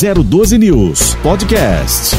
012 News Podcast.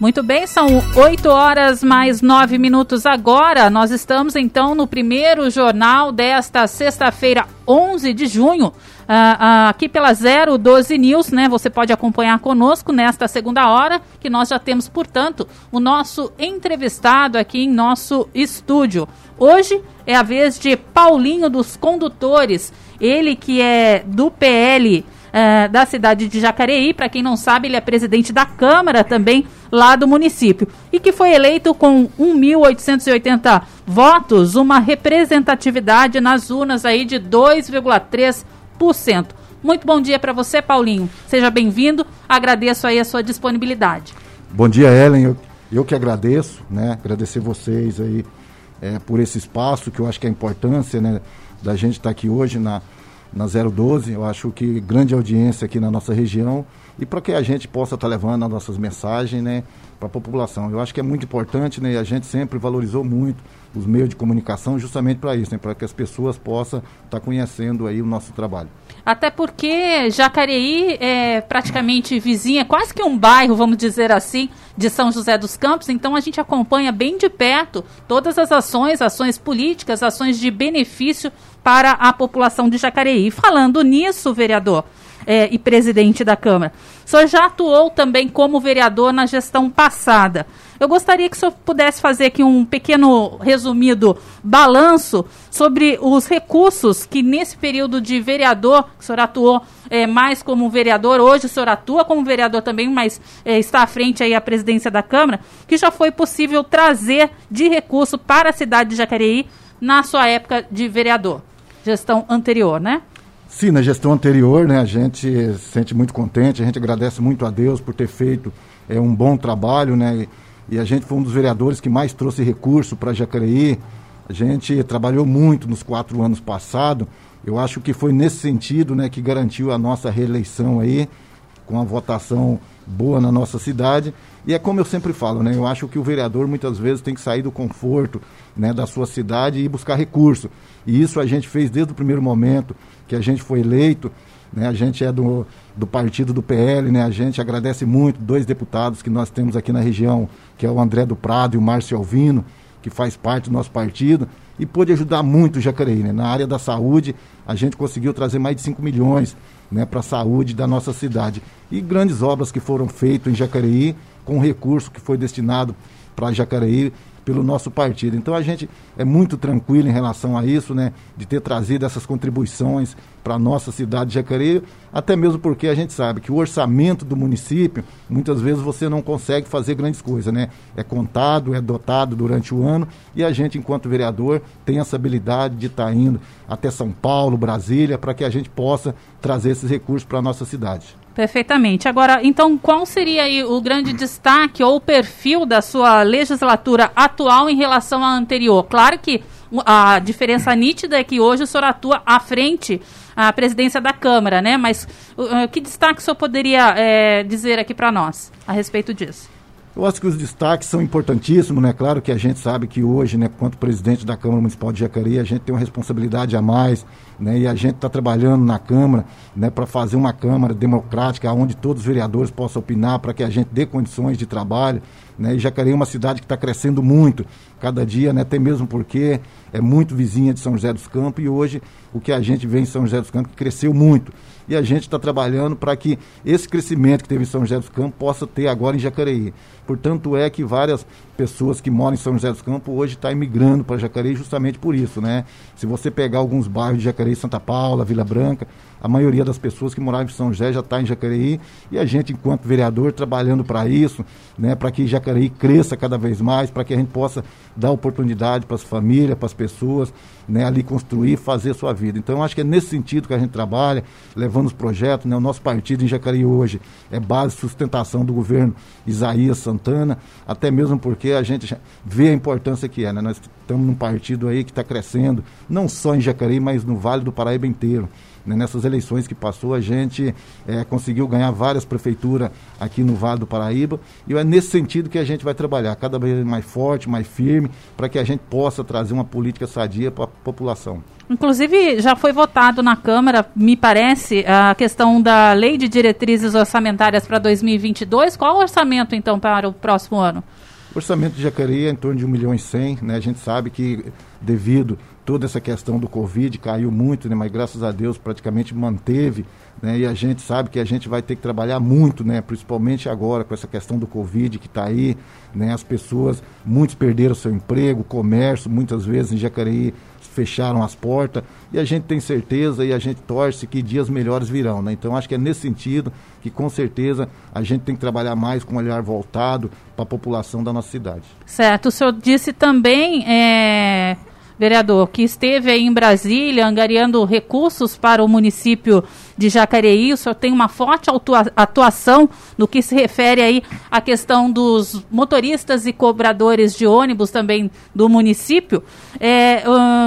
Muito bem, são 8 horas mais 9 minutos agora. Nós estamos então no primeiro jornal desta sexta-feira, 11 de junho. Uh, uh, aqui pela 012 News, né? Você pode acompanhar conosco nesta segunda hora, que nós já temos, portanto, o nosso entrevistado aqui em nosso estúdio. Hoje é a vez de Paulinho dos Condutores, ele que é do PL é, da cidade de Jacareí. Para quem não sabe, ele é presidente da Câmara também lá do município. E que foi eleito com 1.880 votos, uma representatividade nas urnas aí de 2,3%. Muito bom dia para você, Paulinho. Seja bem-vindo. Agradeço aí a sua disponibilidade. Bom dia, Ellen. Eu, eu que agradeço, né? Agradecer vocês aí é, por esse espaço, que eu acho que é a importância, né? Da gente estar tá aqui hoje na, na 012. Eu acho que grande audiência aqui na nossa região e para que a gente possa estar tá levando as nossas mensagens né, para a população. Eu acho que é muito importante né, a gente sempre valorizou muito os meios de comunicação justamente para isso, né, para que as pessoas possam estar tá conhecendo aí o nosso trabalho. Até porque Jacareí é praticamente vizinha, quase que um bairro, vamos dizer assim, de São José dos Campos, então a gente acompanha bem de perto todas as ações, ações políticas, ações de benefício para a população de Jacareí. Falando nisso, vereador é, e presidente da Câmara, o senhor já atuou também como vereador na gestão passada. Eu gostaria que o senhor pudesse fazer aqui um pequeno resumido balanço sobre os recursos que nesse período de vereador, o senhor atuou é, mais como vereador, hoje o senhor atua como vereador também, mas é, está à frente aí a presidência da Câmara, que já foi possível trazer de recurso para a cidade de Jacareí na sua época de vereador gestão anterior, né? Sim, na gestão anterior, né, a gente se sente muito contente, a gente agradece muito a Deus por ter feito é, um bom trabalho, né, e a gente foi um dos vereadores que mais trouxe recurso para Jacareí. A gente trabalhou muito nos quatro anos passados. Eu acho que foi nesse sentido, né, que garantiu a nossa reeleição aí, com a votação boa na nossa cidade. E é como eu sempre falo, né, eu acho que o vereador muitas vezes tem que sair do conforto, né, da sua cidade e buscar recurso. E isso a gente fez desde o primeiro momento que a gente foi eleito. Né, a gente é do, do partido do PL, né, a gente agradece muito dois deputados que nós temos aqui na região, que é o André do Prado e o Márcio Alvino, que faz parte do nosso partido, e pôde ajudar muito o Jacareí. Né? Na área da saúde, a gente conseguiu trazer mais de 5 milhões né, para a saúde da nossa cidade. E grandes obras que foram feitas em Jacareí, com recurso que foi destinado para Jacareí, pelo nosso partido. Então a gente é muito tranquilo em relação a isso, né, de ter trazido essas contribuições para a nossa cidade de Jacareí, até mesmo porque a gente sabe que o orçamento do município, muitas vezes você não consegue fazer grandes coisas, né? É contado, é dotado durante o ano e a gente, enquanto vereador, tem essa habilidade de estar tá indo até São Paulo, Brasília, para que a gente possa trazer esses recursos para a nossa cidade. Perfeitamente. Agora, então, qual seria aí o grande destaque ou o perfil da sua legislatura atual em relação à anterior? Claro que a diferença nítida é que hoje o senhor atua à frente à presidência da Câmara, né? Mas uh, que destaque o senhor poderia é, dizer aqui para nós a respeito disso? Eu acho que os destaques são importantíssimos, né? Claro que a gente sabe que hoje, né, quanto presidente da Câmara Municipal de Jacareí, a gente tem uma responsabilidade a mais, né? E a gente está trabalhando na Câmara, né, para fazer uma Câmara democrática, onde todos os vereadores possam opinar, para que a gente dê condições de trabalho, né? E Jacareí é uma cidade que está crescendo muito, cada dia, né? Até mesmo porque é muito vizinha de São José dos Campos e hoje o que a gente vê em São José dos Campos cresceu muito e a gente está trabalhando para que esse crescimento que teve em São José dos Campos possa ter agora em Jacareí. Portanto, é que várias pessoas que moram em São José dos Campos hoje estão tá imigrando para Jacareí justamente por isso, né? Se você pegar alguns bairros de Jacareí, Santa Paula, Vila Branca, a maioria das pessoas que moravam em São José já está em Jacareí e a gente, enquanto vereador, trabalhando para isso, né? Para que Jacareí cresça cada vez mais, para que a gente possa dar oportunidade para as famílias, para as pessoas, né? Ali construir, fazer sua vida. Então, eu acho que é nesse sentido que a gente trabalha, levando os projetos, né? O nosso partido em Jacareí hoje é base de sustentação do governo Isaías Santana, até mesmo porque a gente vê a importância que é, né? Nós estamos num partido aí que está crescendo, não só em Jacareí, mas no Vale do Paraíba inteiro. Né? Nessas eleições que passou, a gente é, conseguiu ganhar várias prefeituras aqui no Vale do Paraíba e é nesse sentido que a gente vai trabalhar, cada vez mais forte, mais firme, para que a gente possa trazer uma política sadia para a população. Inclusive, já foi votado na Câmara, me parece, a questão da Lei de Diretrizes Orçamentárias para 2022. Qual o orçamento, então, para o próximo ano? O orçamento de Jacareí é em torno de 1 milhão e 100, né? A gente sabe que devido toda essa questão do Covid caiu muito, né? Mas graças a Deus praticamente manteve, né? E a gente sabe que a gente vai ter que trabalhar muito, né? Principalmente agora com essa questão do Covid que está aí, né? As pessoas, muitos perderam seu emprego, comércio, muitas vezes em Jacareí fecharam as portas e a gente tem certeza e a gente torce que dias melhores virão, né? Então acho que é nesse sentido que com certeza a gente tem que trabalhar mais com um olhar voltado para a população da nossa cidade. Certo. O senhor disse também é vereador, que esteve aí em Brasília angariando recursos para o município de Jacareí. O senhor tem uma forte atuação no que se refere aí à questão dos motoristas e cobradores de ônibus também do município. É,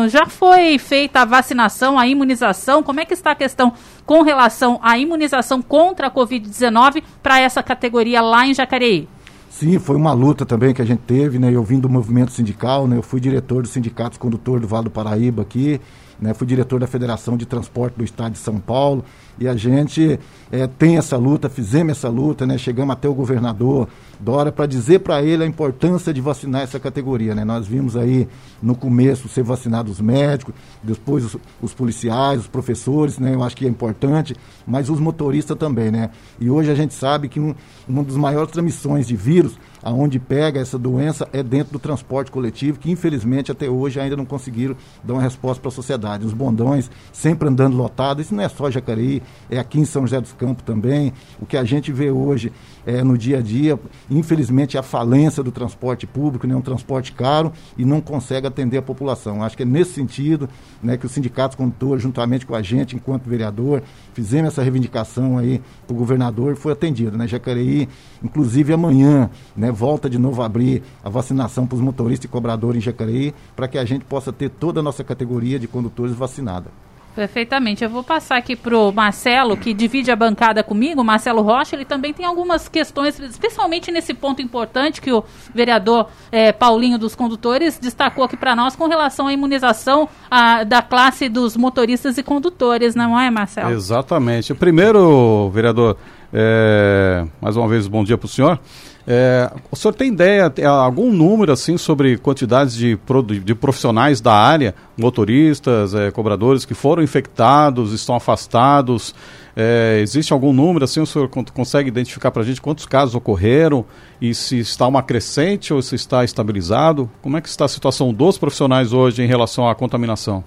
já foi feita a vacinação, a imunização? Como é que está a questão com relação à imunização contra a Covid-19 para essa categoria lá em Jacareí? Sim, foi uma luta também que a gente teve, né? Eu vim do movimento sindical, né? Eu fui diretor dos sindicatos condutor do Vale do Paraíba aqui, né? Fui diretor da Federação de Transporte do Estado de São Paulo. E a gente é, tem essa luta, fizemos essa luta, né? Chegamos até o governador Dora para dizer para ele a importância de vacinar essa categoria, né? Nós vimos aí no começo ser vacinados os médicos, depois os, os, policiais, os professores, né? Eu acho que é importante, mas os motoristas também, né? E hoje a gente sabe que um, uma das maiores transmissões de vírus aonde pega essa doença é dentro do transporte coletivo, que infelizmente até hoje ainda não conseguiram dar uma resposta para a sociedade. Os bondões sempre andando lotados, isso não é só Jacareí, é aqui em São José dos Campos também. O que a gente vê hoje é, no dia a dia, infelizmente, é a falência do transporte público, né, um transporte caro e não consegue atender a população. Acho que é nesse sentido né, que os sindicatos condutores, juntamente com a gente, enquanto vereador, fizemos essa reivindicação aí para o governador e foi atendido. Né? Jacareí, inclusive amanhã, né, volta de novo a abrir a vacinação para os motoristas e cobradores em Jacareí, para que a gente possa ter toda a nossa categoria de condutores vacinada. Perfeitamente. Eu vou passar aqui para o Marcelo, que divide a bancada comigo, Marcelo Rocha. Ele também tem algumas questões, especialmente nesse ponto importante que o vereador é, Paulinho dos Condutores destacou aqui para nós com relação à imunização a, da classe dos motoristas e condutores, não é, Marcelo? Exatamente. Primeiro, vereador, é, mais uma vez, bom dia para o senhor. É, o senhor tem ideia, algum número assim sobre quantidades de, de profissionais da área, motoristas, é, cobradores que foram infectados, estão afastados? É, existe algum número assim? O senhor consegue identificar para a gente quantos casos ocorreram e se está uma crescente ou se está estabilizado? Como é que está a situação dos profissionais hoje em relação à contaminação?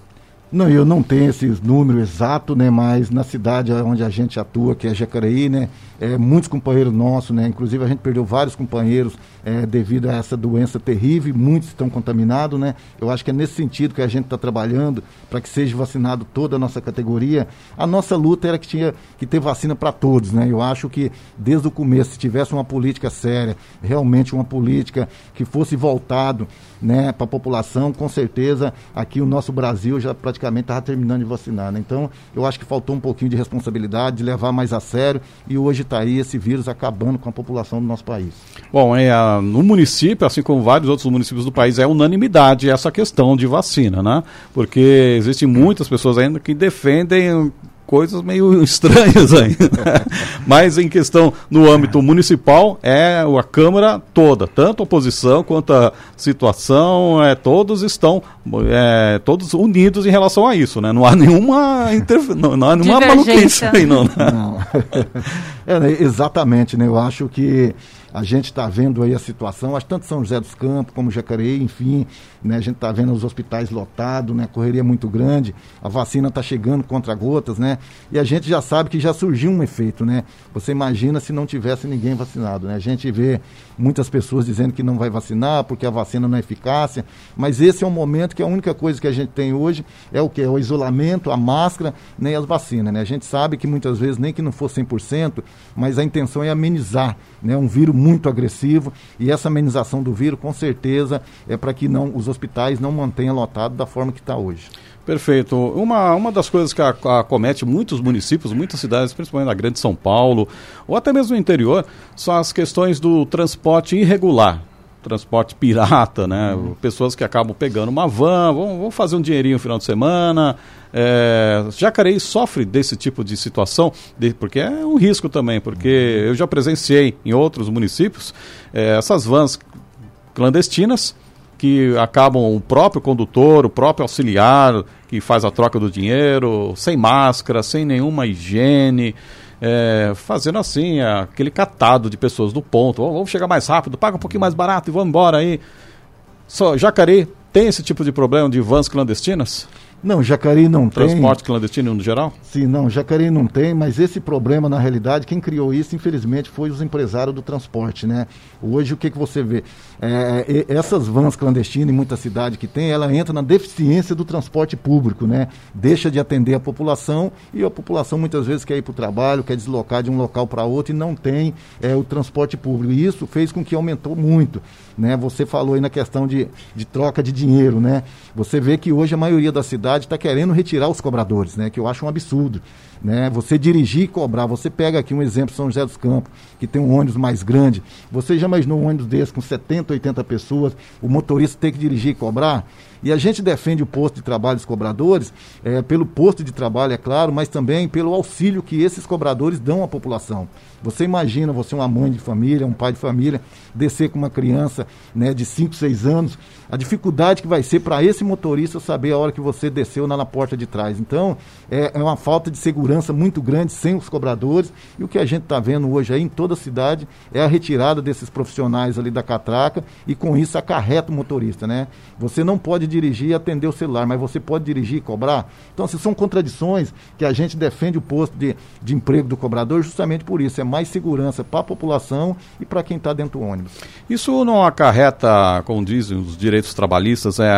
Não, eu não tenho esses números exatos, né? Mas na cidade onde a gente atua, que é Jacareí, né? É, muitos companheiros nossos, né? Inclusive a gente perdeu vários companheiros é, devido a essa doença terrível, muitos estão contaminados, né? Eu acho que é nesse sentido que a gente está trabalhando para que seja vacinado toda a nossa categoria. A nossa luta era que tinha que ter vacina para todos, né? Eu acho que desde o começo, se tivesse uma política séria, realmente uma política que fosse voltado, né, para a população, com certeza aqui o nosso Brasil já praticamente estava terminando de vacinar, né? Então, eu acho que faltou um pouquinho de responsabilidade, de levar mais a sério e hoje está aí esse vírus acabando com a população do nosso país. Bom, é, no município, assim como vários outros municípios do país, é unanimidade essa questão de vacina, né? Porque existem muitas pessoas ainda que defendem coisas meio estranhas ainda. Mas em questão no âmbito municipal, é a Câmara toda, tanto a oposição quanto a situação, é, todos estão é, todos unidos em relação a isso, né? Não há nenhuma, não, não há nenhuma maluquice aí, não. Né? não. é, né, exatamente, né? Eu acho que a gente está vendo aí a situação, acho tanto São José dos Campos como Jacareí, enfim, né, a gente está vendo os hospitais lotados, né, correria muito grande, a vacina está chegando contra gotas, né, e a gente já sabe que já surgiu um efeito, né, você imagina se não tivesse ninguém vacinado, né, a gente vê muitas pessoas dizendo que não vai vacinar porque a vacina não é eficácia, mas esse é um momento que a única coisa que a gente tem hoje é o que? É o isolamento, a máscara, né, e as vacinas, né, a gente sabe que muitas vezes nem que não for 100%, mas a intenção é amenizar, né, um vírus muito agressivo e essa amenização do vírus, com certeza, é para que não os hospitais não mantenham lotado da forma que está hoje. Perfeito. Uma, uma das coisas que acomete muitos municípios, muitas cidades, principalmente na Grande São Paulo, ou até mesmo no interior, são as questões do transporte irregular. Transporte pirata, né? Uhum. Pessoas que acabam pegando uma van, vão, vão fazer um dinheirinho no final de semana. É, Jacareí sofre desse tipo de situação, de, porque é um risco também, porque uhum. eu já presenciei em outros municípios é, essas vans clandestinas que acabam o próprio condutor, o próprio auxiliar que faz a troca do dinheiro, sem máscara, sem nenhuma higiene, é, fazendo assim aquele catado de pessoas do ponto. Vamos chegar mais rápido, paga um pouquinho mais barato e vamos embora aí. Só Jacareí tem esse tipo de problema de vans clandestinas? Não, Jacareí não Transporte tem. Transporte clandestino no geral? Sim, não, Jacareí não tem, mas esse problema, na realidade, quem criou isso, infelizmente, foi os empresários do transporte, né? Hoje, o que, que você vê? É, essas vans clandestinas em muita cidade que tem, ela entra na deficiência do transporte público, né? Deixa de atender a população e a população muitas vezes quer ir para o trabalho, quer deslocar de um local para outro e não tem é, o transporte público. E isso fez com que aumentou muito, né? Você falou aí na questão de, de troca de dinheiro, né? Você vê que hoje a maioria da cidade cidade está querendo retirar os cobradores, né? Que eu acho um absurdo. Né? Você dirigir e cobrar. Você pega aqui um exemplo, São José dos Campos, que tem um ônibus mais grande. Você já imaginou um ônibus desse com 70, 80 pessoas, o motorista ter que dirigir e cobrar? E a gente defende o posto de trabalho dos cobradores, é, pelo posto de trabalho, é claro, mas também pelo auxílio que esses cobradores dão à população. Você imagina, você uma mãe de família, um pai de família, descer com uma criança né, de 5, 6 anos, a dificuldade que vai ser para esse motorista saber a hora que você desceu na, na porta de trás. Então, é, é uma falta de segurança muito grande sem os cobradores. E o que a gente está vendo hoje aí em toda a cidade é a retirada desses profissionais ali da catraca e com isso acarreta o motorista, né? Você não pode dirigir e atender o celular, mas você pode dirigir e cobrar. Então, se são contradições que a gente defende o posto de, de emprego do cobrador justamente por isso. É mais segurança para a população e para quem está dentro do ônibus. Isso não acarreta, como dizem os direitos trabalhistas, é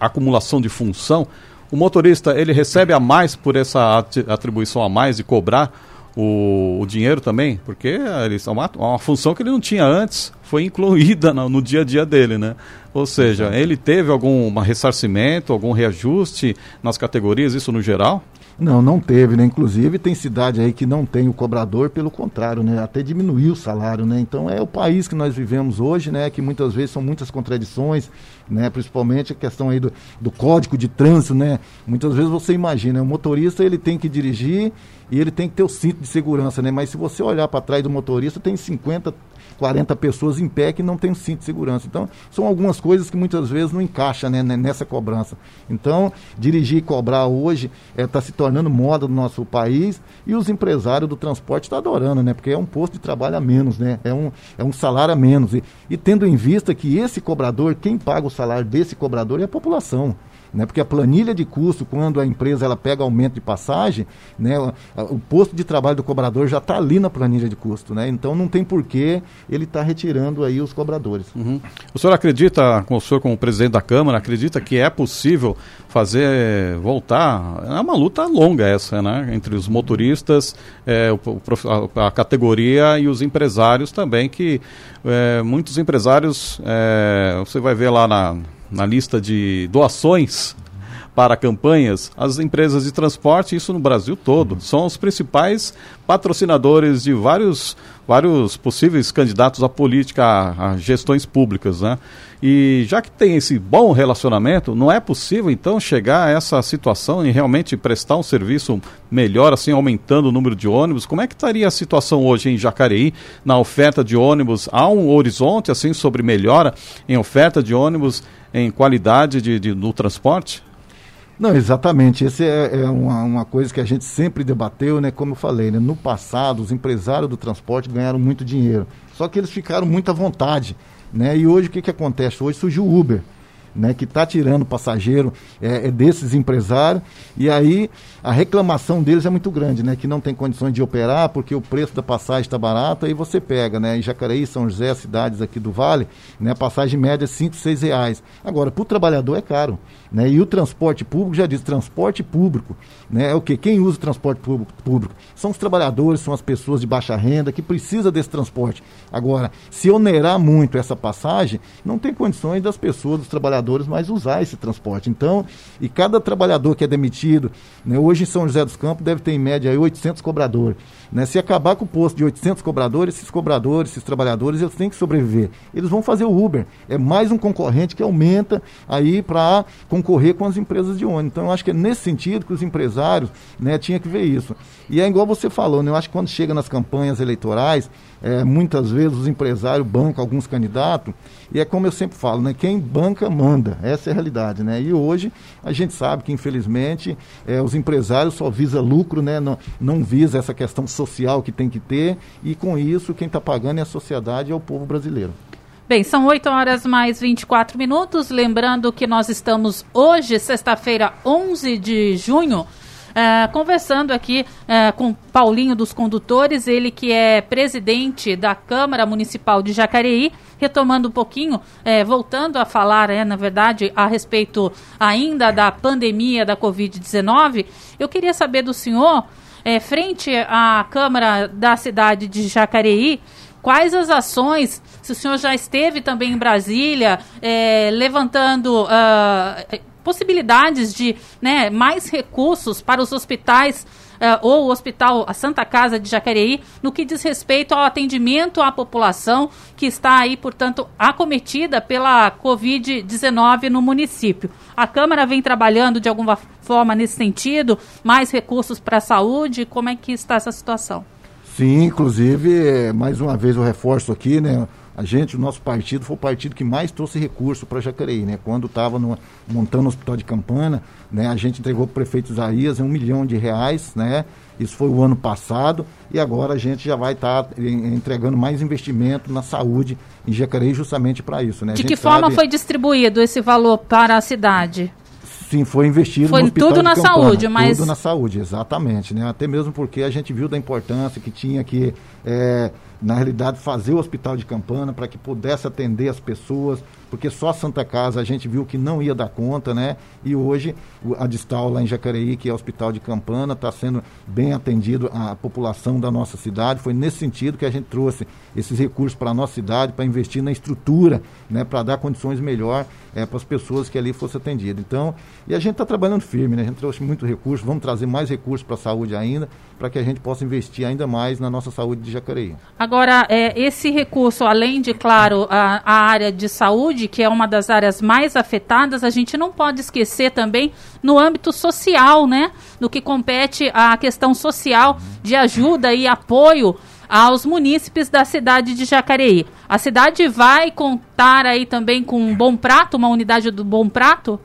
acumulação de função? O motorista ele recebe a mais por essa atribuição a mais de cobrar o, o dinheiro também, porque eles, é uma, uma função que ele não tinha antes, foi incluída no, no dia a dia dele, né? Ou seja, ele teve algum ressarcimento, algum reajuste nas categorias, isso no geral? Não, não teve, né? Inclusive tem cidade aí que não tem o cobrador, pelo contrário, né? Até diminuiu o salário, né? Então é o país que nós vivemos hoje, né? Que muitas vezes são muitas contradições, né? Principalmente a questão aí do, do código de trânsito, né? Muitas vezes você imagina, o motorista ele tem que dirigir e ele tem que ter o cinto de segurança, né? Mas se você olhar para trás do motorista, tem 50 40 pessoas em pé que não tem cinto de segurança. Então, são algumas coisas que muitas vezes não encaixam né, nessa cobrança. Então, dirigir e cobrar hoje está é, tá se tornando moda no nosso país e os empresários do transporte estão tá adorando, né? Porque é um posto de trabalho a menos, né? É um, é um salário a menos. E, e tendo em vista que esse cobrador, quem paga o salário desse cobrador é a população né? Porque a planilha de custo, quando a empresa ela pega aumento de passagem, né? O, posto de trabalho do cobrador já está ali na planilha de custo, né? Então não tem porquê ele estar tá retirando aí os cobradores. Uhum. O senhor acredita, com o senhor como presidente da Câmara, acredita que é possível fazer voltar? É uma luta longa essa, né? Entre os motoristas, é, o, a, a, categoria e os empresários também, que é, muitos empresários, é, você vai ver lá na na lista de doações para campanhas, as empresas de transporte, isso no Brasil todo, são os principais patrocinadores de vários, vários possíveis candidatos à política, a, a, gestões públicas, né? E já que tem esse bom relacionamento, não é possível então chegar a essa situação e realmente prestar um serviço melhor, assim, aumentando o número de ônibus? Como é que estaria a situação hoje em Jacareí, na oferta de ônibus? Há um horizonte, assim, sobre melhora em oferta de ônibus, em qualidade de, de no transporte? Não, exatamente. Essa é, é uma, uma, coisa que a gente sempre debateu, né? Como eu falei, né? no passado os empresários do transporte ganharam muito dinheiro. Só que eles ficaram muito à vontade. Né? E hoje o que, que acontece? Hoje surgiu o Uber. Né, que está tirando passageiro é, é, desses empresários, e aí a reclamação deles é muito grande, né, que não tem condições de operar porque o preço da passagem está barato, aí você pega, né, em Jacareí, São José, cidades aqui do Vale, né, passagem média é 5, 6 reais. Agora, para o trabalhador é caro, né, e o transporte público, já diz, transporte público, né, é o que? Quem usa o transporte público, público? São os trabalhadores, são as pessoas de baixa renda que precisa desse transporte. Agora, se onerar muito essa passagem, não tem condições das pessoas, dos trabalhadores, mais usar esse transporte. Então, e cada trabalhador que é demitido, né, hoje em São José dos Campos deve ter em média aí 800 cobradores. Né? Se acabar com o posto de 800 cobradores, esses cobradores, esses trabalhadores, eles têm que sobreviver. Eles vão fazer o Uber. É mais um concorrente que aumenta aí para concorrer com as empresas de ônibus. Então, eu acho que é nesse sentido que os empresários né, tinham que ver isso. E é igual você falou, né? eu acho que quando chega nas campanhas eleitorais, é, muitas vezes os empresários bancam alguns candidatos, e é como eu sempre falo, né? Quem banca, manda. Essa é a realidade, né? E hoje a gente sabe que, infelizmente, é, os empresários só visa lucro, né? Não, não visa essa questão social que tem que ter, e com isso quem está pagando é a sociedade e é o povo brasileiro. Bem, são 8 horas mais 24 minutos. Lembrando que nós estamos hoje, sexta-feira, 11 de junho, Uh, conversando aqui uh, com Paulinho dos Condutores, ele que é presidente da Câmara Municipal de Jacareí, retomando um pouquinho, uh, voltando a falar, na verdade, a respeito ainda da pandemia da Covid-19, eu queria saber do senhor, frente à Câmara da cidade de Jacareí, quais as ações, se o senhor já esteve também em Brasília, levantando uh, possibilidades de né, mais recursos para os hospitais uh, ou o Hospital a Santa Casa de Jacareí no que diz respeito ao atendimento à população que está aí, portanto, acometida pela Covid-19 no município. A Câmara vem trabalhando de alguma forma nesse sentido, mais recursos para a saúde, como é que está essa situação? Sim, inclusive, mais uma vez eu reforço aqui, né? A gente, o nosso partido, foi o partido que mais trouxe recurso para Jacareí, né? Quando estava montando o hospital de Campana, né? A gente entregou para o prefeito Isaías um milhão de reais, né? Isso foi o ano passado e agora a gente já vai estar tá entregando mais investimento na saúde em Jacareí justamente para isso, né? De que forma sabe... foi distribuído esse valor para a cidade? Sim, foi investido foi no hospital tudo na Campana, saúde, mas tudo na saúde, exatamente, né? Até mesmo porque a gente viu da importância que tinha que é, na realidade, fazer o hospital de Campana para que pudesse atender as pessoas, porque só Santa Casa a gente viu que não ia dar conta, né? E hoje a Distal lá em Jacareí, que é o Hospital de Campana, está sendo bem atendido a população da nossa cidade. Foi nesse sentido que a gente trouxe esses recursos para a nossa cidade, para investir na estrutura, né? Para dar condições melhor é, para as pessoas que ali fossem atendidas. Então, e a gente está trabalhando firme, né? A gente trouxe muito recurso, vamos trazer mais recursos para a saúde ainda, para que a gente possa investir ainda mais na nossa saúde de Jacareí. Agora, é, esse recurso, além de, claro, a, a área de saúde, que é uma das áreas mais afetadas, a gente não pode esquecer também no âmbito social, né? No que compete à questão social de ajuda e apoio aos munícipes da cidade de Jacareí. A cidade vai contar aí também com um Bom Prato, uma unidade do Bom Prato?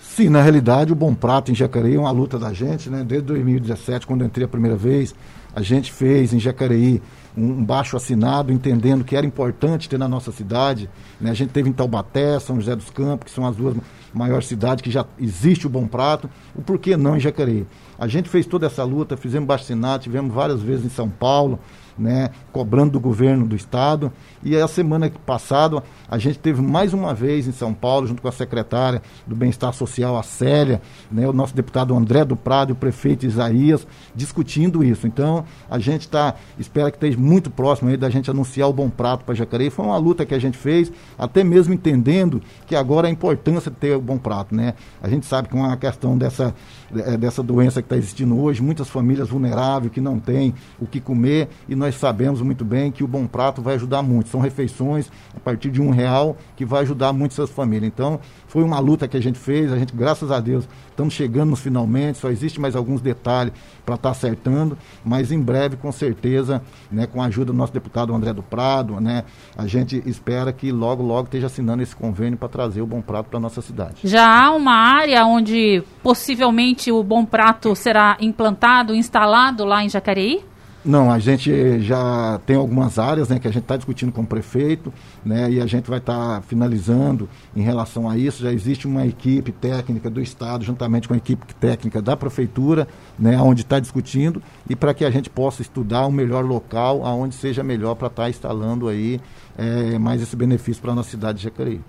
Sim, na realidade, o Bom Prato em Jacareí é uma luta da gente, né? Desde 2017, quando entrei a primeira vez, a gente fez em Jacareí um baixo assinado, entendendo que era importante ter na nossa cidade. Né? A gente teve em Taubaté, São José dos Campos, que são as duas maiores cidades que já existe o Bom Prato. O porquê não em Jacareí? A gente fez toda essa luta, fizemos baixo assinado, tivemos várias vezes em São Paulo, né, cobrando do governo do estado. E a semana passada a gente teve mais uma vez em São Paulo, junto com a secretária do Bem-Estar Social, a Célia, né, o nosso deputado André do Prado e o prefeito Isaías, discutindo isso. Então, a gente está, espera que esteja muito próximo aí da gente anunciar o Bom Prato para Jacareí. Foi uma luta que a gente fez, até mesmo entendendo que agora a importância de ter o Bom Prato. Né? A gente sabe que uma questão dessa, é, dessa doença que está existindo hoje, muitas famílias vulneráveis que não têm o que comer, e nós sabemos muito bem que o Bom Prato vai ajudar muito. São refeições a partir de um real que vai ajudar muito essas famílias. Então, foi uma luta que a gente fez, a gente, graças a Deus, estamos chegando finalmente, só existe mais alguns detalhes para estar tá acertando, mas em breve, com certeza, né, com a ajuda do nosso deputado André do Prado, né, a gente espera que logo, logo esteja assinando esse convênio para trazer o Bom Prato para nossa cidade. Já há uma área onde possivelmente o Bom Prato será implantado, instalado lá em Jacareí? Não, a gente já tem algumas áreas né, que a gente está discutindo com o prefeito né, e a gente vai estar tá finalizando em relação a isso. Já existe uma equipe técnica do Estado, juntamente com a equipe técnica da Prefeitura, né, onde está discutindo, e para que a gente possa estudar um melhor local, aonde seja melhor para estar tá instalando aí é, mais esse benefício para a nossa cidade de Jacareí.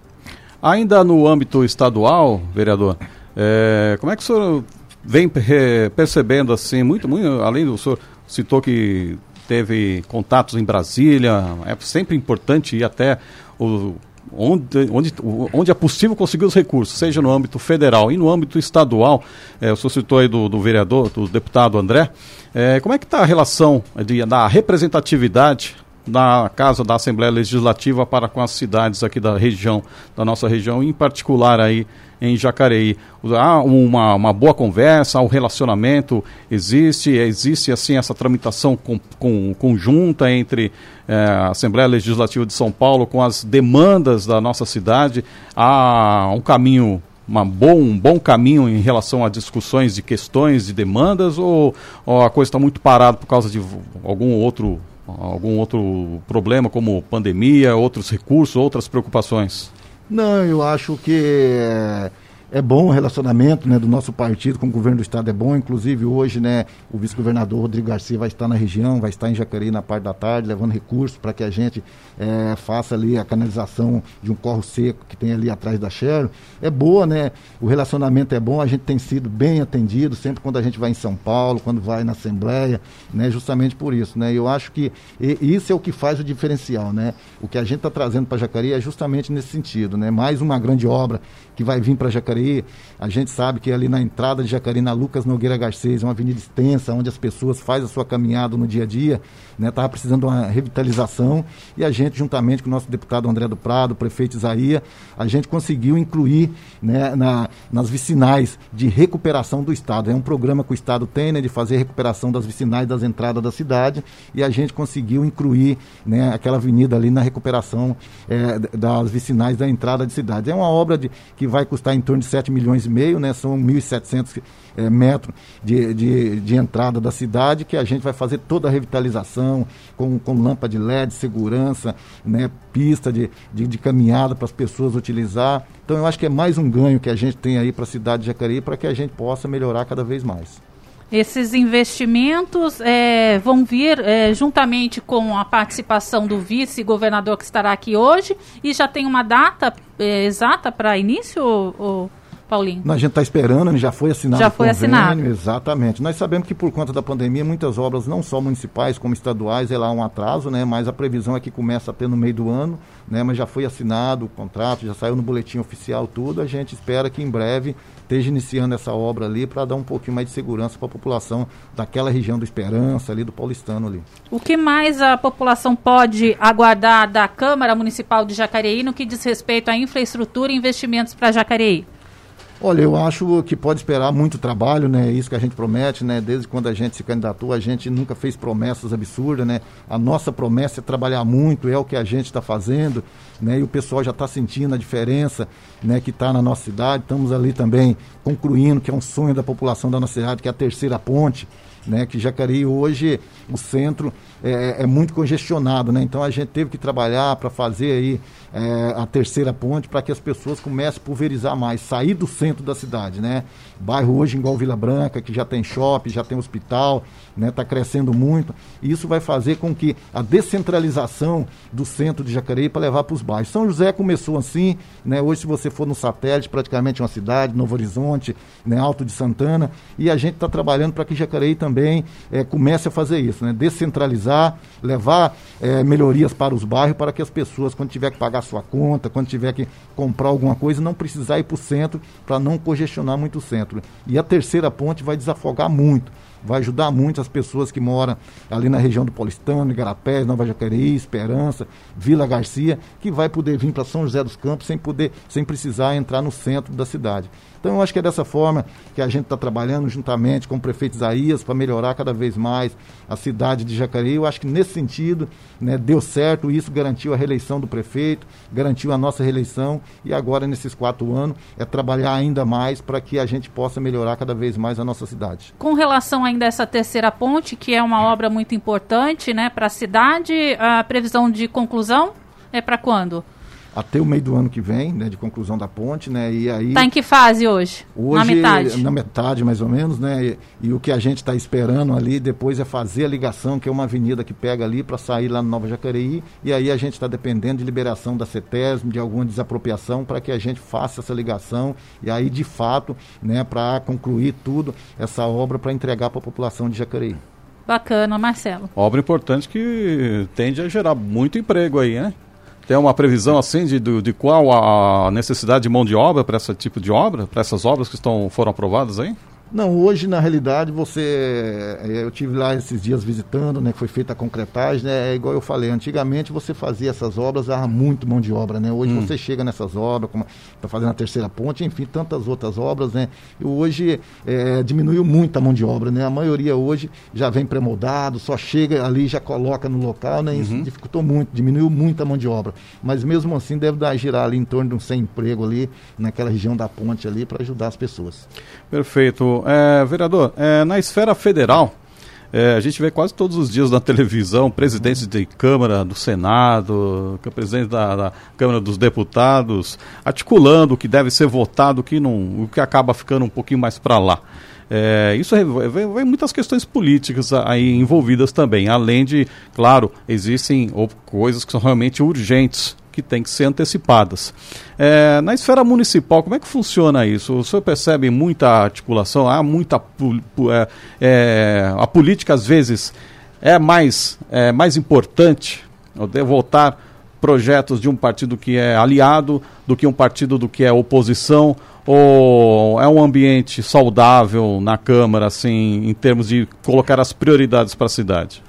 Ainda no âmbito estadual, vereador, é, como é que o senhor vem percebendo assim, muito, muito além do senhor citou que teve contatos em Brasília, é sempre importante ir até o, onde, onde, onde é possível conseguir os recursos, seja no âmbito federal e no âmbito estadual. É, o senhor citou aí do, do vereador, do deputado André. É, como é que está a relação de, da representatividade na Casa da Assembleia Legislativa para com as cidades aqui da região, da nossa região, em particular aí em Jacareí. Há uma, uma boa conversa, o relacionamento existe, existe assim essa tramitação com, com, conjunta entre eh, a Assembleia Legislativa de São Paulo com as demandas da nossa cidade. Há um caminho uma bom, um bom caminho em relação a discussões de questões de demandas ou, ou a coisa está muito parada por causa de algum outro algum outro problema como pandemia, outros recursos, outras preocupações? Não, eu acho que é, bom o relacionamento né, do nosso partido com o governo do estado, é bom. Inclusive, hoje, né, o vice-governador Rodrigo Garcia vai estar na região, vai estar em Jacareí na parte da tarde, levando recursos para que a gente é, faça ali a canalização de um corro seco que tem ali atrás da Cheryl. É boa, né? O relacionamento é bom, a gente tem sido bem atendido sempre quando a gente vai em São Paulo, quando vai na Assembleia, né? Justamente por isso, né? Eu acho que isso é o que faz o diferencial, né? O que a gente está trazendo para Jacareí é justamente nesse sentido, né? Mais uma grande obra que vai vir para Jacareí. A gente sabe que ali na entrada de Jacareí, na Lucas Nogueira Garcês, é uma avenida extensa, onde as pessoas fazem a sua caminhada no dia a dia, né? Estava precisando de uma revitalização e a gente, juntamente com o nosso deputado André do Prado, prefeito Isaías, a gente conseguiu incluir né, na, nas vicinais de recuperação do Estado. É um programa que o Estado tem, né, de fazer recuperação das vicinais das entradas da cidade e a gente conseguiu incluir né, aquela avenida ali na recuperação é, das vicinais da entrada de cidade. É uma obra de, que vai custar em torno de 7 milhões e meio, né? São 1.700 é, metros de, de, de, entrada da cidade, que a gente vai fazer toda a revitalização com, com lâmpada de LED, segurança, né? Pista de, de, de caminhada para as pessoas utilizar. Então eu acho que é mais um ganho que a gente tem aí para a cidade de Jacareí para que a gente possa melhorar cada vez mais. Esses investimentos é, vão vir é, juntamente com a participação do vice-governador que estará aqui hoje e já tem uma data é, exata para início, ou, ou, Paulinho? a gente está esperando, já foi assinado já foi convênio, assinado. Exatamente. Nós sabemos que por conta da pandemia, muitas obras, não só municipais como estaduais, é lá um atraso, né? mas a previsão é que começa até no meio do ano, né? mas já foi assinado o contrato, já saiu no boletim oficial tudo. A gente espera que em breve esteja iniciando essa obra ali para dar um pouquinho mais de segurança para a população daquela região do Esperança, ali do Paulistano ali. O que mais a população pode aguardar da Câmara Municipal de Jacareí no que diz respeito à infraestrutura e investimentos para Jacareí? Olha, eu acho que pode esperar muito trabalho, né? Isso que a gente promete, né? Desde quando a gente se candidatou, a gente nunca fez promessas absurdas, né? A nossa promessa é trabalhar muito, é o que a gente está fazendo, né? E o pessoal já está sentindo a diferença, né? Que está na nossa cidade. Estamos ali também concluindo que é um sonho da população da nossa cidade, que é a terceira ponte, né? Que Jacareí hoje o centro é, é, muito congestionado, né? Então a gente teve que trabalhar para fazer aí é, a terceira ponte para que as pessoas comecem a pulverizar mais, sair do centro da cidade, né? Bairro hoje igual Vila Branca, que já tem shopping, já tem hospital, né? Está crescendo muito. E isso vai fazer com que a descentralização do centro de Jacareí para levar para os bairros. São José começou assim, né? Hoje se você for no satélite, praticamente uma cidade, Novo Horizonte, né? Alto de Santana, e a gente está trabalhando para que Jacareí também é, comece a fazer isso, né? Descentralizar, levar é, melhorias para os bairros para que as pessoas, quando tiver que pagar sua conta, quando tiver que comprar alguma coisa, não precisar ir para o centro para não congestionar muito o centro. E a terceira ponte vai desafogar muito vai ajudar muito as pessoas que moram ali na região do Paulistano, Igarapés, Nova Jacareí, Esperança, Vila Garcia, que vai poder vir para São José dos Campos sem poder, sem precisar entrar no centro da cidade. Então eu acho que é dessa forma que a gente está trabalhando juntamente com o prefeito Isaías para melhorar cada vez mais a cidade de Jacareí. Eu acho que nesse sentido né, deu certo, isso garantiu a reeleição do prefeito, garantiu a nossa reeleição e agora nesses quatro anos é trabalhar ainda mais para que a gente possa melhorar cada vez mais a nossa cidade. Com relação ainda dessa terceira ponte, que é uma obra muito importante né, para a cidade. A previsão de conclusão é para quando? Até o meio do ano que vem, né, de conclusão da ponte, né, e aí... Está em que fase hoje? Hoje, na metade? Na metade, mais ou menos, né, e, e o que a gente está esperando ali depois é fazer a ligação, que é uma avenida que pega ali para sair lá no Nova Jacareí, e aí a gente está dependendo de liberação da CETESM, de alguma desapropriação, para que a gente faça essa ligação, e aí, de fato, né, para concluir tudo, essa obra para entregar para a população de Jacareí. Bacana, Marcelo. Obra importante que tende a gerar muito emprego aí, né? Tem uma previsão assim de, de, qual a necessidade de mão de obra para esse tipo de obra, para essas obras que estão, foram aprovadas aí? Não, hoje na realidade você. Eh, eu tive lá esses dias visitando, né? Foi feita a concretagem, né? É igual eu falei, antigamente você fazia essas obras, era muito mão de obra, né? Hoje hum. você chega nessas obras, como está fazendo a terceira ponte, enfim, tantas outras obras, né? E hoje é, diminuiu muito a mão de obra, né? A maioria hoje já vem pré-moldado, só chega ali já coloca no local, né? Isso uhum. dificultou muito, diminuiu muito a mão de obra. Mas mesmo assim deve dar girar ali em torno de um sem emprego ali, naquela região da ponte ali, para ajudar as pessoas. Perfeito. É, vereador, é, na esfera federal, é, a gente vê quase todos os dias na televisão presidentes de Câmara do Senado, presidente da, da, Câmara dos Deputados, articulando o que deve ser votado, o que, não, o que acaba ficando um pouquinho mais para lá. É, isso vem, muitas questões políticas aí envolvidas também, além de, claro, existem coisas que são realmente urgentes que têm que ser antecipadas. É, na esfera municipal, como é que funciona isso? O senhor percebe muita articulação? Há muita. É, é, a política, às vezes, é mais, é mais importante votar projetos de um partido que é aliado do que um partido do que é oposição? Ou é um ambiente saudável na Câmara, assim, em termos de colocar as prioridades para a cidade?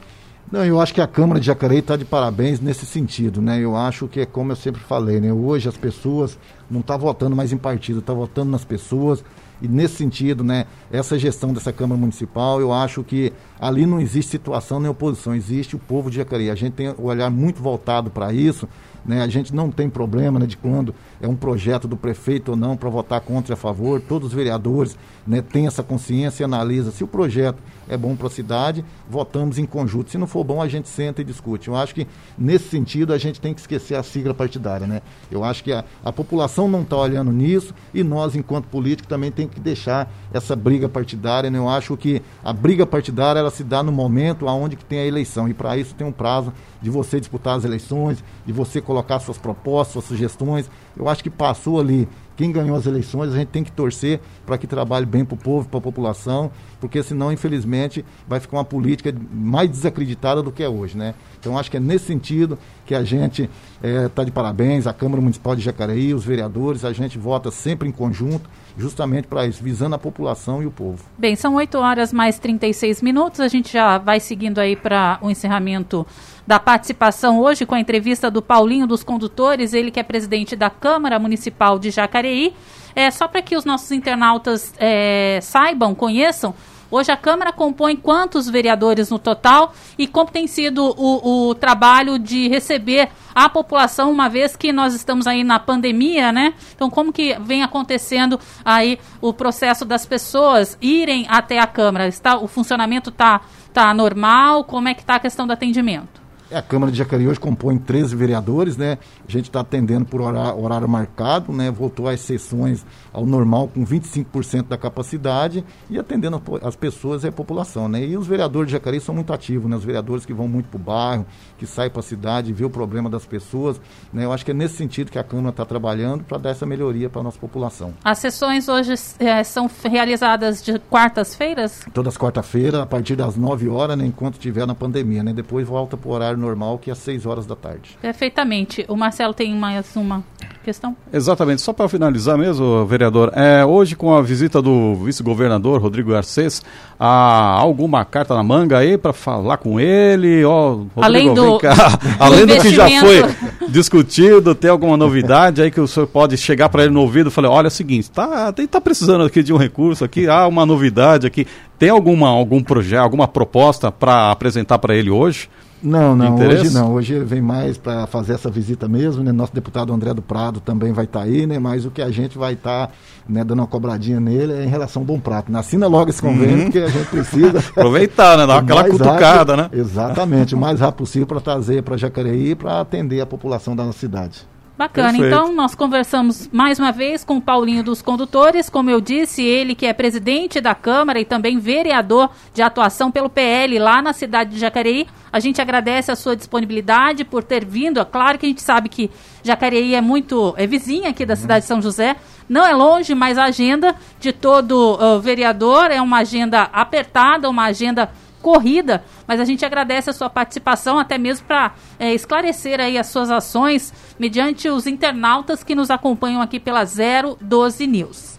Não, eu acho que a Câmara de Jacareí está de parabéns nesse sentido, né? Eu acho que é como eu sempre falei, né? Hoje as pessoas não estão tá votando mais em partido, estão tá votando nas pessoas. E nesse sentido, né, essa gestão dessa Câmara Municipal, eu acho que ali não existe situação nem oposição, existe o povo de Jacareí. A gente tem o olhar muito voltado para isso, né? A gente não tem problema né, de quando é um projeto do prefeito ou não para votar contra ou a favor. Todos os vereadores né, têm essa consciência e analisam se o projeto é bom para a cidade, votamos em conjunto. Se não for bom, a gente senta e discute. Eu acho que, nesse sentido, a gente tem que esquecer a sigla partidária. Né? Eu acho que a, a população não está olhando nisso e nós, enquanto políticos, também tem que deixar essa briga partidária. Né? Eu acho que a briga partidária ela se dá no momento onde que tem a eleição e para isso tem um prazo de você disputar as eleições, de você colocar suas propostas, suas sugestões. Eu acho que passou ali quem ganhou as eleições, a gente tem que torcer para que trabalhe bem para o povo, para a população, porque senão, infelizmente, vai ficar uma política mais desacreditada do que é hoje, né? Então, acho que é nesse sentido que a gente está eh, é, de parabéns, a Câmara Municipal de Jacareí, os vereadores, a gente vota sempre em conjunto, justamente para isso, visando a população e o povo. Bem, são 8 horas mais 36 minutos, a gente já vai seguindo aí para o encerramento da participação hoje com a entrevista do Paulinho dos Condutores, ele que é presidente da Câmara Municipal de Jacareí. É, só para que os nossos internautas é, saibam, conheçam, Hoje a Câmara compõe quantos vereadores no total e como tem sido o, o, trabalho de receber a população, uma vez que nós estamos aí na pandemia, né? Então, como que vem acontecendo aí o processo das pessoas irem até a Câmara? Está, o funcionamento está tá normal? Como é que está a questão do atendimento? É, a Câmara de Jacareí hoje compõe 13 vereadores, né? A gente está atendendo por horário, horário, marcado, né? Voltou às sessões ao normal com 25% da capacidade e atendendo as pessoas e a população, né? E os vereadores de Jacareí são muito ativos, né? Os vereadores que vão muito para o bairro, que saem para a cidade, vê o problema das pessoas, né? Eu acho que é nesse sentido que a Câmara está trabalhando para dar essa melhoria para a nossa população. As sessões hoje é, são realizadas de quartas-feiras? Todas quarta-feira, a partir das 9 horas, né? Enquanto estiver na pandemia, né? Depois volta para o horário normal, que é às 6 horas da tarde. Perfeitamente. O Marcelo tem mais uma questão? Exatamente. Só para finalizar mesmo, vereador, é, hoje com a visita do vice-governador Rodrigo Garcês, há alguma carta na manga aí para falar com ele? Oh, Rodrigo, Além do, Além do que já foi discutido, tem alguma novidade aí que o senhor pode chegar para ele no ouvido e falar, olha, é o seguinte, tá, tem, tá precisando aqui de um recurso aqui, há uma novidade aqui. Tem alguma, algum projeto, alguma proposta para apresentar para ele hoje? Não, não, hoje não. Hoje vem mais para fazer essa visita mesmo, né? Nosso deputado André do Prado também vai estar tá aí, né? Mas o que a gente vai estar tá, né, dando uma cobradinha nele é em relação ao Bom Prato. Assina logo esse convênio, uhum. porque a gente precisa. Aproveitar, né? Dar aquela cutucada, rápido, né? Exatamente, o mais rápido possível para trazer para Jacareí para atender a população da nossa cidade. Bacana. Perfeito. Então, nós conversamos mais uma vez com o Paulinho dos Condutores, como eu disse, ele que é presidente da Câmara e também vereador de atuação pelo PL lá na cidade de Jacareí. A gente agradece a sua disponibilidade por ter vindo. É claro que a gente sabe que Jacareí é muito é vizinha aqui da uhum. cidade de São José. Não é longe, mas a agenda de todo uh, vereador é uma agenda apertada, uma agenda corrida, mas a gente agradece a sua participação, até mesmo para é, esclarecer aí as suas ações mediante os internautas que nos acompanham aqui pela 012 News.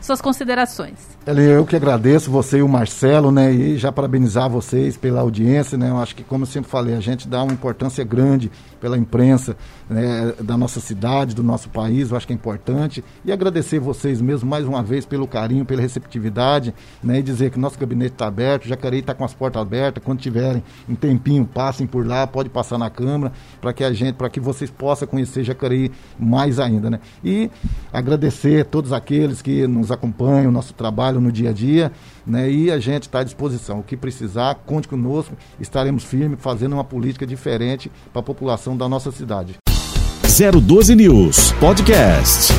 Suas considerações. Eu que agradeço você e o Marcelo, né? E já parabenizar vocês pela audiência, né? Eu acho que, como eu sempre falei, a gente dá uma importância grande pela imprensa né, da nossa cidade, do nosso país, eu acho que é importante. E agradecer vocês mesmo mais uma vez pelo carinho, pela receptividade, né? E dizer que nosso gabinete está aberto, Jacareí está com as portas abertas. Quando tiverem um tempinho, passem por lá, pode passar na Câmara, para que a gente, para que vocês possam conhecer Jacareí mais ainda, né? E agradecer a todos aqueles que nos acompanham, o nosso trabalho trabalho no dia a dia, né? E a gente está à disposição. O que precisar, conte conosco, estaremos firmes fazendo uma política diferente para a população da nossa cidade. 012 News Podcast.